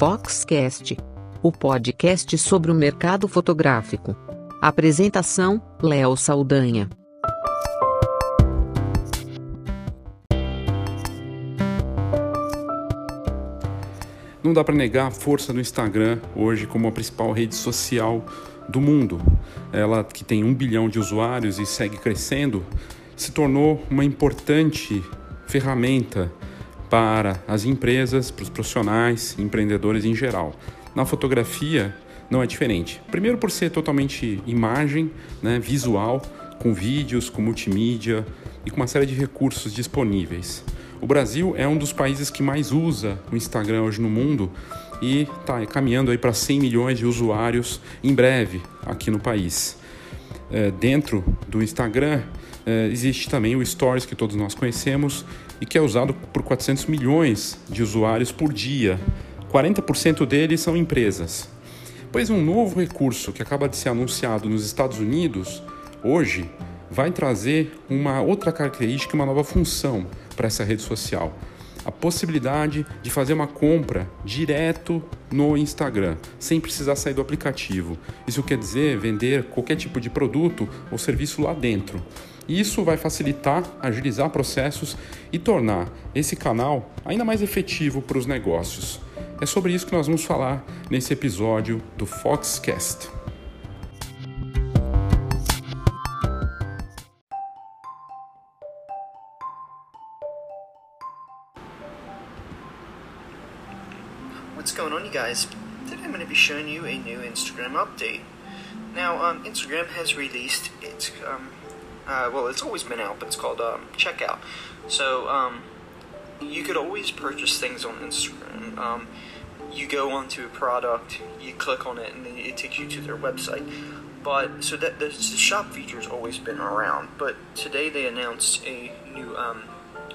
Foxcast, o podcast sobre o mercado fotográfico. Apresentação: Léo Saldanha. Não dá para negar a força do Instagram hoje como a principal rede social do mundo. Ela que tem um bilhão de usuários e segue crescendo, se tornou uma importante ferramenta para as empresas, para os profissionais, empreendedores em geral. Na fotografia não é diferente. Primeiro por ser totalmente imagem, né, visual, com vídeos, com multimídia e com uma série de recursos disponíveis. O Brasil é um dos países que mais usa o Instagram hoje no mundo e está caminhando aí para 100 milhões de usuários em breve aqui no país. É, dentro do Instagram é, existe também o Stories que todos nós conhecemos e que é usado por 400 milhões de usuários por dia. 40% deles são empresas. Pois um novo recurso que acaba de ser anunciado nos Estados Unidos hoje vai trazer uma outra característica, uma nova função para essa rede social. A possibilidade de fazer uma compra direto no Instagram, sem precisar sair do aplicativo. Isso quer dizer vender qualquer tipo de produto ou serviço lá dentro. Isso vai facilitar, agilizar processos e tornar esse canal ainda mais efetivo para os negócios. É sobre isso que nós vamos falar nesse episódio do Foxcast. What's going on, you guys? Today I'm going to be showing you a new Instagram update. Now, um, Instagram has released its, um, uh, well, it's always been out, but it's called um, Checkout. So, um, you could always purchase things on Instagram. Um, you go onto a product, you click on it, and then it takes you to their website. But so that the shop feature has always been around, but today they announced a new um,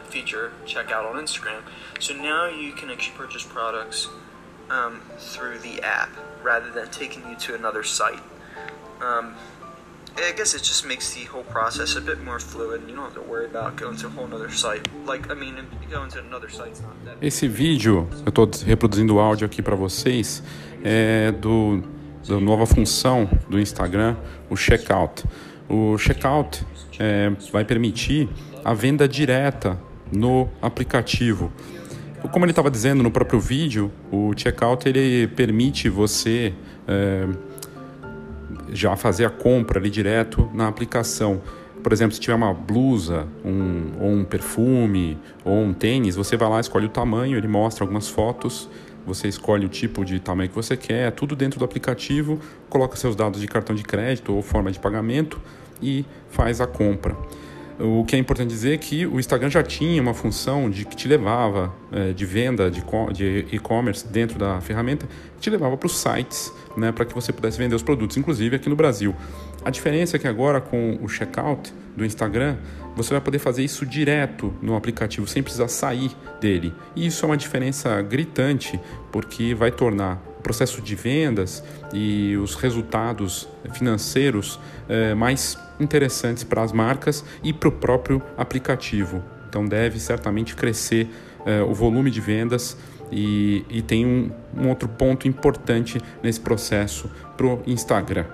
feature, checkout on Instagram. So now you can actually purchase products um, through the app rather than taking you to another site. Um, I guess it just makes the whole process a bit more fluid. You don't have to worry about going to a whole other site. Like, I mean, going to another site's not that. Esse vídeo, eu estou reproduzindo o áudio aqui para vocês, é do da nova função do Instagram, o checkout. O checkout é, vai permitir a venda direta no aplicativo. Como ele estava dizendo no próprio vídeo, o checkout ele permite você é, já fazer a compra ali direto na aplicação. Por exemplo, se tiver uma blusa, um, ou um perfume, ou um tênis, você vai lá, escolhe o tamanho, ele mostra algumas fotos, você escolhe o tipo de tamanho que você quer, tudo dentro do aplicativo, coloca seus dados de cartão de crédito ou forma de pagamento e faz a compra. O que é importante dizer é que o Instagram já tinha uma função de que te levava é, de venda de e-commerce dentro da ferramenta, te levava para os sites, né, para que você pudesse vender os produtos, inclusive aqui no Brasil. A diferença é que agora com o checkout do Instagram, você vai poder fazer isso direto no aplicativo, sem precisar sair dele. E isso é uma diferença gritante, porque vai tornar processo de vendas e os resultados financeiros é, mais interessantes para as marcas e para o próprio aplicativo. Então deve certamente crescer uh, o volume de vendas e, e tem um, um outro ponto importante nesse processo para o Instagram.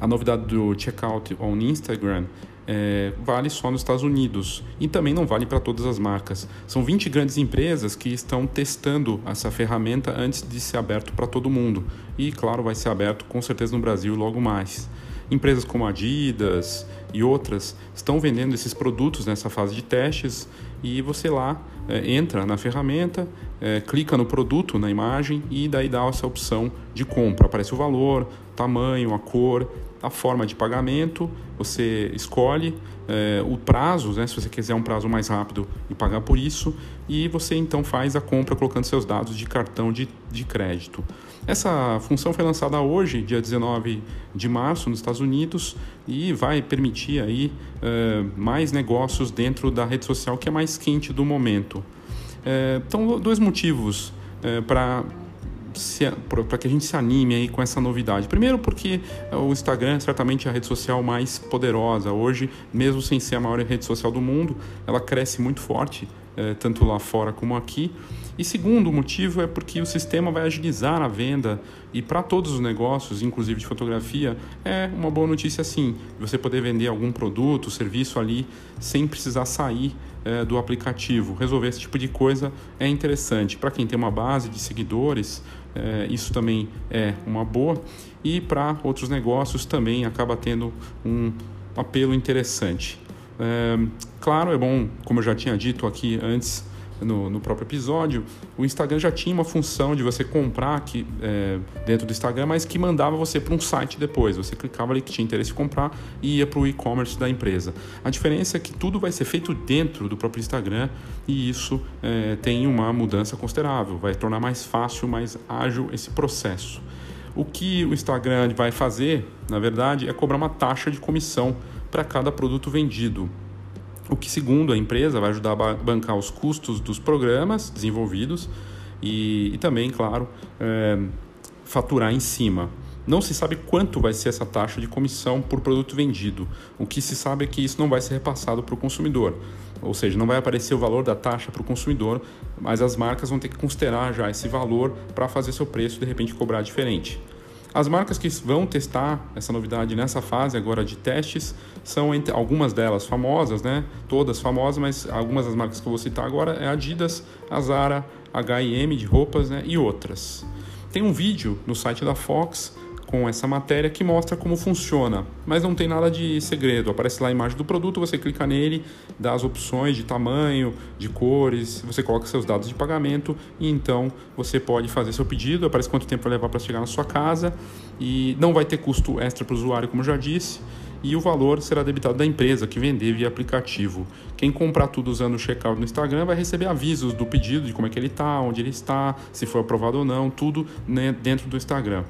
A novidade do checkout on Instagram é, vale só nos Estados Unidos e também não vale para todas as marcas. São 20 grandes empresas que estão testando essa ferramenta antes de ser aberto para todo mundo. E, claro, vai ser aberto com certeza no Brasil logo mais. Empresas como Adidas e outras estão vendendo esses produtos nessa fase de testes e você lá é, entra na ferramenta, é, clica no produto, na imagem e daí dá essa opção de compra. Aparece o valor, tamanho, a cor a forma de pagamento, você escolhe é, o prazo, né, se você quiser um prazo mais rápido e pagar por isso, e você então faz a compra colocando seus dados de cartão de, de crédito. Essa função foi lançada hoje, dia 19 de março, nos Estados Unidos, e vai permitir aí é, mais negócios dentro da rede social que é mais quente do momento. É, então, dois motivos para para que a gente se anime aí com essa novidade. Primeiro porque o Instagram é certamente a rede social mais poderosa hoje, mesmo sem ser a maior rede social do mundo, ela cresce muito forte, é, tanto lá fora como aqui. E segundo motivo é porque o sistema vai agilizar a venda e para todos os negócios, inclusive de fotografia, é uma boa notícia sim, você poder vender algum produto, serviço ali sem precisar sair é, do aplicativo. Resolver esse tipo de coisa é interessante. Para quem tem uma base de seguidores, é, isso também é uma boa. E para outros negócios também acaba tendo um apelo interessante. É, claro, é bom, como eu já tinha dito aqui antes, no, no, próprio episódio, o Instagram já tinha uma função de você comprar aqui é, dentro do Instagram, mas que mandava você para um site depois. Você clicava ali que tinha interesse em comprar e ia para o e-commerce da empresa. A diferença é que tudo vai ser feito dentro do próprio Instagram e isso é, tem uma mudança considerável. Vai tornar mais fácil, mais ágil esse processo. O que o Instagram vai fazer, na verdade, é cobrar uma taxa de comissão para cada produto vendido o que, segundo a empresa, vai ajudar a bancar os custos dos programas desenvolvidos e, e também, claro, é, faturar em cima. Não se sabe quanto vai ser essa taxa de comissão por produto vendido. O que se sabe é que isso não vai ser repassado para o consumidor. Ou seja, não vai aparecer o valor da taxa para o consumidor, mas as marcas vão ter que considerar já esse valor para fazer seu preço de repente cobrar diferente. As marcas que vão testar essa novidade nessa fase agora de testes são algumas delas famosas, né? Todas famosas, mas algumas das marcas que eu vou citar agora é Adidas, a Zara, H&M de roupas, né? E outras. Tem um vídeo no site da Fox com essa matéria que mostra como funciona, mas não tem nada de segredo. Aparece lá a imagem do produto, você clica nele, dá as opções de tamanho, de cores, você coloca seus dados de pagamento e então você pode fazer seu pedido. Aparece quanto tempo vai levar para chegar na sua casa e não vai ter custo extra para o usuário, como já disse e o valor será debitado da empresa que vender via aplicativo. Quem comprar tudo usando o checkout no Instagram vai receber avisos do pedido, de como é que ele está, onde ele está, se foi aprovado ou não, tudo né, dentro do Instagram.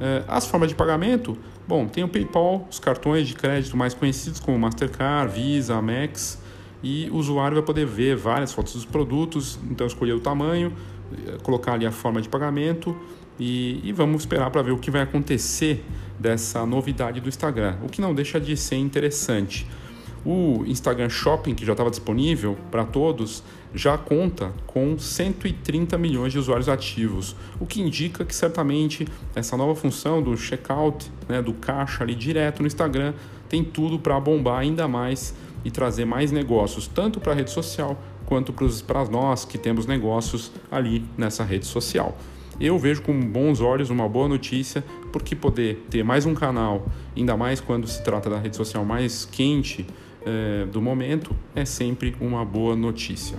É, as formas de pagamento, bom, tem o PayPal, os cartões de crédito mais conhecidos como Mastercard, Visa, Amex, e o usuário vai poder ver várias fotos dos produtos, então escolher o tamanho, eh, colocar ali a forma de pagamento e, e vamos esperar para ver o que vai acontecer dessa novidade do Instagram, o que não deixa de ser interessante. O Instagram Shopping, que já estava disponível para todos, já conta com 130 milhões de usuários ativos, o que indica que certamente essa nova função do checkout, né, do caixa ali direto no Instagram, tem tudo para bombar ainda mais e trazer mais negócios, tanto para a rede social quanto para nós que temos negócios ali nessa rede social eu vejo com bons olhos uma boa notícia, porque poder ter mais um canal, ainda mais quando se trata da rede social mais quente é, do momento, é sempre uma boa notícia.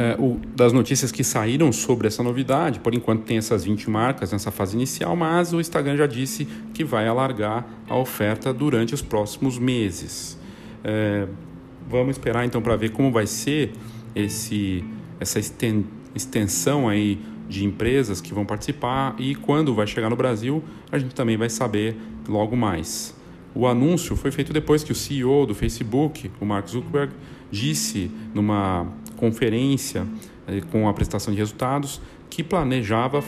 É, o, das notícias que saíram sobre essa novidade, por enquanto tem essas 20 marcas nessa fase inicial, mas o Instagram já disse que vai alargar a oferta durante os próximos meses. É, Vamos esperar então para ver como vai ser esse, essa extensão aí de empresas que vão participar e quando vai chegar no Brasil, a gente também vai saber logo mais. O anúncio foi feito depois que o CEO do Facebook, o Mark Zuckerberg, disse numa conferência eh, com a apresentação de resultados que planejava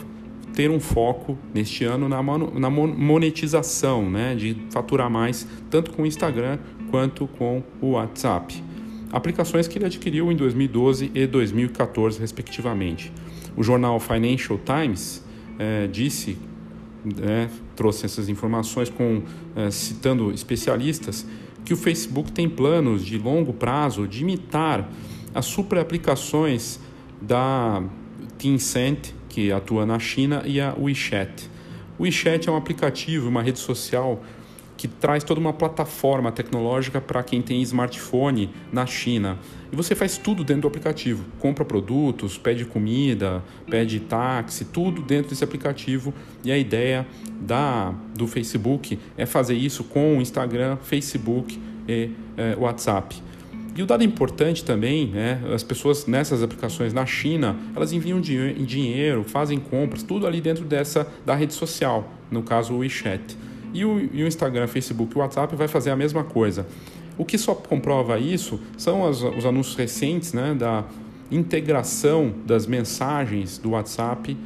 ter um foco neste ano na, na monetização, né, de faturar mais tanto com o Instagram quanto com o WhatsApp. Aplicações que ele adquiriu em 2012 e 2014, respectivamente. O jornal Financial Times é, disse, é, trouxe essas informações com, é, citando especialistas, que o Facebook tem planos de longo prazo de imitar as super aplicações da Tencent, que atua na China, e a WeChat. O WeChat é um aplicativo, uma rede social que traz toda uma plataforma tecnológica para quem tem smartphone na China. E você faz tudo dentro do aplicativo. Compra produtos, pede comida, pede táxi, tudo dentro desse aplicativo. E a ideia da, do Facebook é fazer isso com o Instagram, Facebook e é, WhatsApp. E o dado importante também, né, as pessoas nessas aplicações na China, elas enviam dinheiro, fazem compras, tudo ali dentro dessa da rede social, no caso o WeChat. E o, e o Instagram, Facebook e o WhatsApp vai fazer a mesma coisa. O que só comprova isso são as, os anúncios recentes né, da integração das mensagens do WhatsApp,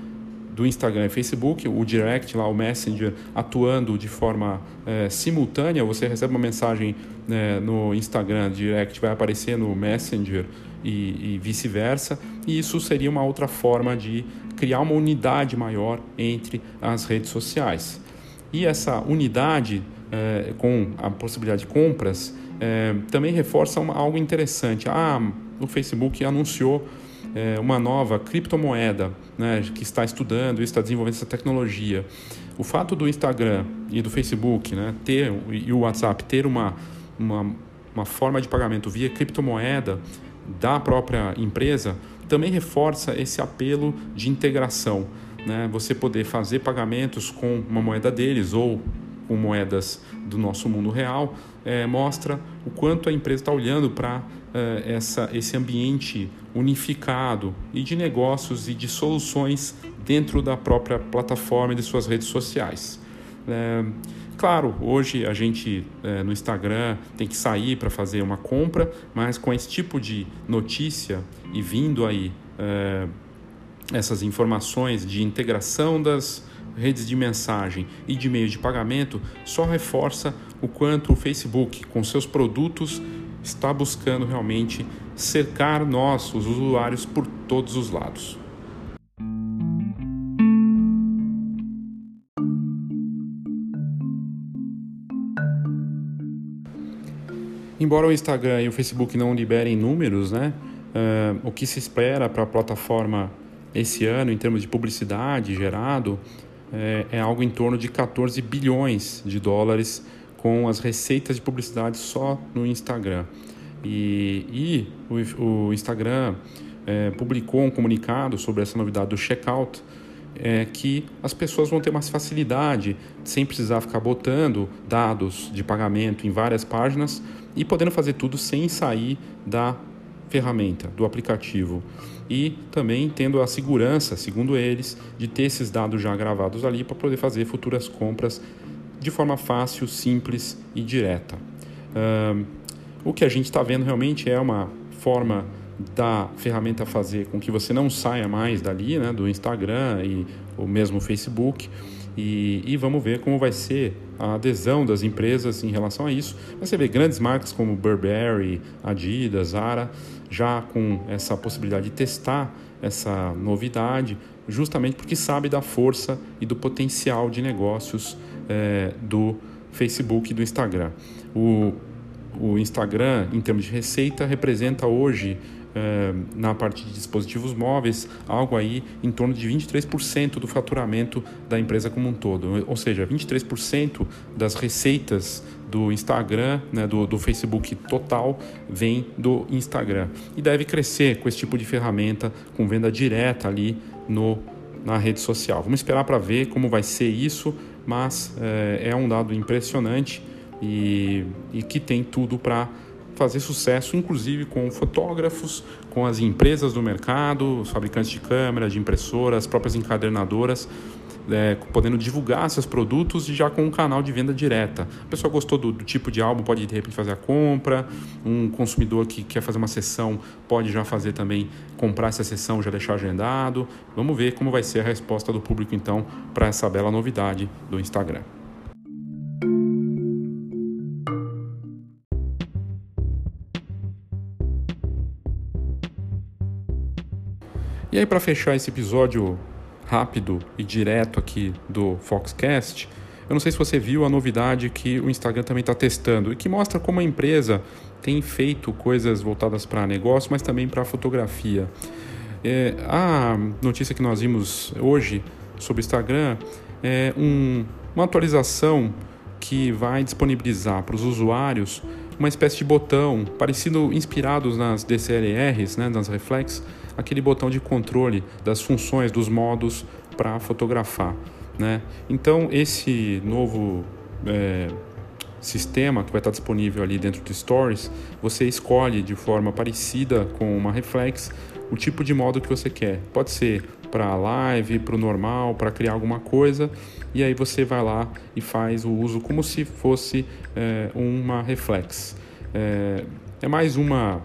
do Instagram e Facebook, o Direct, lá, o Messenger, atuando de forma é, simultânea. Você recebe uma mensagem é, no Instagram Direct, vai aparecer no Messenger e, e vice-versa. E isso seria uma outra forma de criar uma unidade maior entre as redes sociais. E essa unidade é, com a possibilidade de compras é, também reforça uma, algo interessante. Ah, o Facebook anunciou é, uma nova criptomoeda né, que está estudando, está desenvolvendo essa tecnologia. O fato do Instagram e do Facebook né, ter, e o WhatsApp ter uma, uma, uma forma de pagamento via criptomoeda da própria empresa também reforça esse apelo de integração né, você poder fazer pagamentos com uma moeda deles ou com moedas do nosso mundo real, é, mostra o quanto a empresa está olhando para essa, esse ambiente unificado e de negócios e de soluções dentro da própria plataforma e de suas redes sociais. É, claro, hoje a gente é, no Instagram tem que sair para fazer uma compra, mas com esse tipo de notícia e vindo aí é, essas informações de integração das redes de mensagem e de meio de pagamento só reforça o quanto o Facebook, com seus produtos, está buscando realmente cercar nós, os usuários, por todos os lados. Embora o Instagram e o Facebook não liberem números, né, uh, o que se espera para a plataforma esse ano, em termos de publicidade gerado, é, é, algo em torno de 14 bilhões de dólares com as receitas de publicidade só no Instagram. E, e o, o, Instagram é, publicou um comunicado sobre essa novidade do checkout, é, que as pessoas vão ter mais facilidade sem precisar ficar botando dados de pagamento em várias páginas e podendo fazer tudo sem sair da ferramenta, do aplicativo e também tendo a segurança, segundo eles, de ter esses dados já gravados ali para poder fazer futuras compras de forma fácil, simples e direta. Uh, o que a gente está vendo realmente é uma forma da ferramenta fazer com que você não saia mais dali, né, do Instagram e o mesmo Facebook. E, e, vamos ver como vai ser a adesão das empresas em relação a isso. Você vê grandes marcas como Burberry, Adidas, Zara, já com essa possibilidade de testar essa novidade, justamente porque sabe da força e do potencial de negócios é, do Facebook e do Instagram. O, o Instagram, em termos de receita, representa hoje é, na parte de dispositivos móveis, algo aí em torno de 23% do faturamento da empresa como um todo. Ou seja, 23% das receitas do Instagram, né, do, do Facebook total, vem do Instagram. E deve crescer com esse tipo de ferramenta, com venda direta ali no, na rede social. Vamos esperar para ver como vai ser isso, mas é, é um dado impressionante e, e que tem tudo para fazer sucesso, inclusive com fotógrafos, com as empresas do mercado, os fabricantes de câmeras, de impressoras, as próprias encadernadoras é, podendo divulgar seus produtos já com um canal de venda direta. A pessoa gostou do, do, tipo de álbum, pode de repente fazer a compra. Um consumidor que quer fazer uma sessão pode já fazer também, comprar essa sessão, já deixar agendado. Vamos ver como vai ser a resposta do público então para essa bela novidade do Instagram. E aí, para fechar esse episódio rápido e direto aqui do Foxcast, eu não sei se você viu a novidade que o Instagram também está testando e que mostra como a empresa tem feito coisas voltadas para negócio, mas também para fotografia. É, a notícia que nós vimos hoje sobre o Instagram é um, uma atualização que vai disponibilizar para os usuários uma espécie de botão parecido, inspirados nas DCLRs, né, nas Reflex, aquele botão de controle das funções, dos modos para fotografar. Né? Então, esse novo é, sistema que vai estar disponível ali dentro do Stories, você escolhe de forma parecida com uma Reflex o tipo de modo que você quer. Pode ser para live, para o normal, para criar alguma coisa, e aí você vai lá e faz o uso como se fosse é, uma reflex. É, é mais uma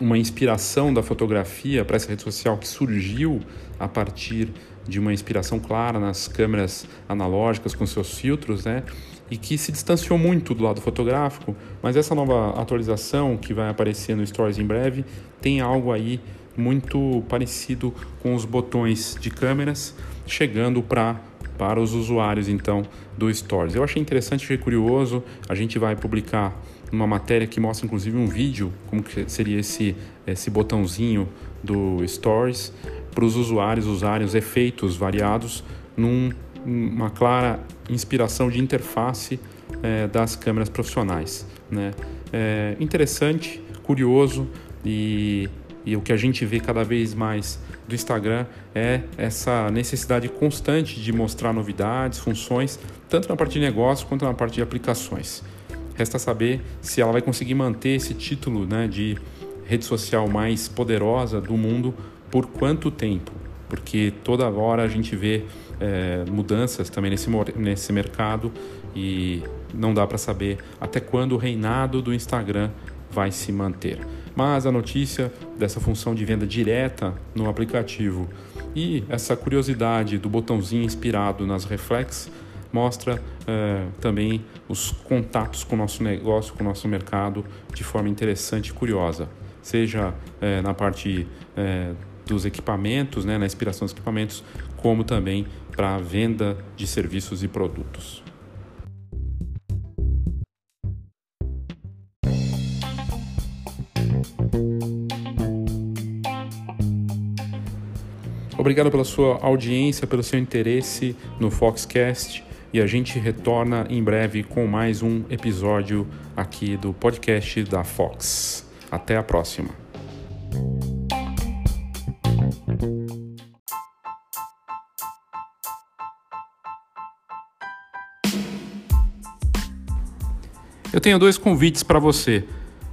uma inspiração da fotografia para essa rede social que surgiu a partir de uma inspiração clara nas câmeras analógicas com seus filtros, né? E que se distanciou muito do lado fotográfico, mas essa nova atualização que vai aparecer no Stories em breve tem algo aí muito parecido com os botões de câmeras chegando para para os usuários então do Stories. Eu achei interessante, achei curioso. A gente vai publicar uma matéria que mostra inclusive um vídeo como que seria esse esse botãozinho do Stories para os usuários usarem os efeitos variados num uma clara inspiração de interface é, das câmeras profissionais. Né? É interessante, curioso e e o que a gente vê cada vez mais do Instagram é essa necessidade constante de mostrar novidades, funções, tanto na parte de negócio quanto na parte de aplicações. Resta saber se ela vai conseguir manter esse título né, de rede social mais poderosa do mundo por quanto tempo, porque toda hora a gente vê é, mudanças também nesse, nesse mercado e não dá para saber até quando o reinado do Instagram vai se manter. Mas a notícia dessa função de venda direta no aplicativo e essa curiosidade do botãozinho inspirado nas Reflex mostra é, também os contatos com o nosso negócio, com o nosso mercado de forma interessante e curiosa, seja é, na parte é, dos equipamentos, né, na inspiração dos equipamentos, como também para a venda de serviços e produtos. Obrigado pela sua audiência, pelo seu interesse no Foxcast e a gente retorna em breve com mais um episódio aqui do podcast da Fox. Até a próxima. Eu tenho dois convites para você.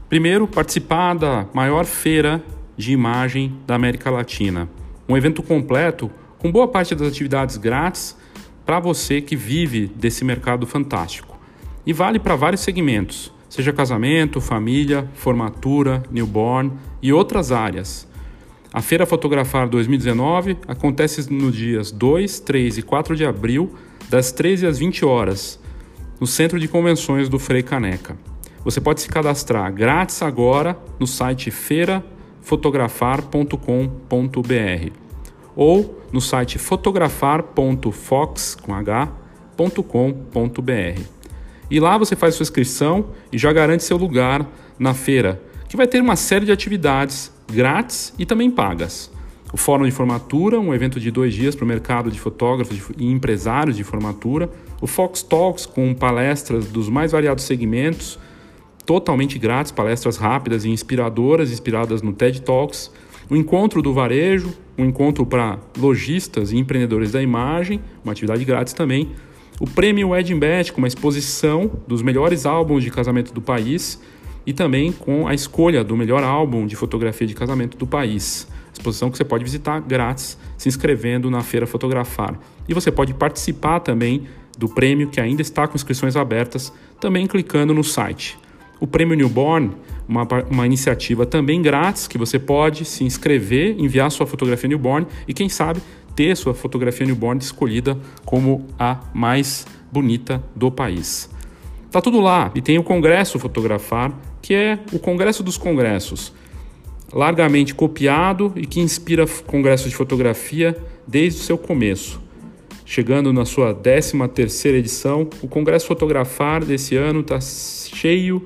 Primeiro, participar da maior feira de imagem da América Latina. Um evento completo com boa parte das atividades grátis para você que vive desse mercado fantástico. E vale para vários segmentos, seja casamento, família, formatura, newborn e outras áreas. A Feira Fotografar 2019 acontece nos dias 2, 3 e 4 de abril, das 13 às 20 horas, no Centro de Convenções do Frei Caneca. Você pode se cadastrar grátis agora no site feirafotografar.com.br ou no site fotografar.fox.com.br. E lá você faz sua inscrição e já garante seu lugar na feira, que vai ter uma série de atividades grátis e também pagas. O Fórum de Formatura, um evento de dois dias para o mercado de fotógrafos e empresários de formatura. O Fox Talks, com palestras dos mais variados segmentos, totalmente grátis, palestras rápidas e inspiradoras, inspiradas no TED Talks o encontro do varejo, um encontro para lojistas e empreendedores da imagem, uma atividade grátis também. O prêmio Wedding Bet, com uma exposição dos melhores álbuns de casamento do país e também com a escolha do melhor álbum de fotografia de casamento do país. Exposição que você pode visitar grátis se inscrevendo na Feira Fotografar. E você pode participar também do prêmio que ainda está com inscrições abertas, também clicando no site. O Prêmio Newborn uma, uma iniciativa também grátis que você pode se inscrever, enviar sua fotografia newborn e, quem sabe, ter sua fotografia newborn escolhida como a mais bonita do país. Tá tudo lá e tem o Congresso Fotografar, que é o Congresso dos Congressos, largamente copiado e que inspira congressos de fotografia desde o seu começo. Chegando na sua 13 terceira edição, o Congresso Fotografar desse ano está cheio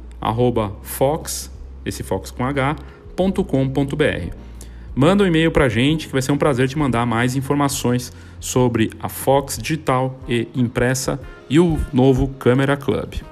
arroba fox, esse fox com h, .com.br. Manda um e-mail para a gente que vai ser um prazer te mandar mais informações sobre a Fox digital e impressa e o novo Câmera Club.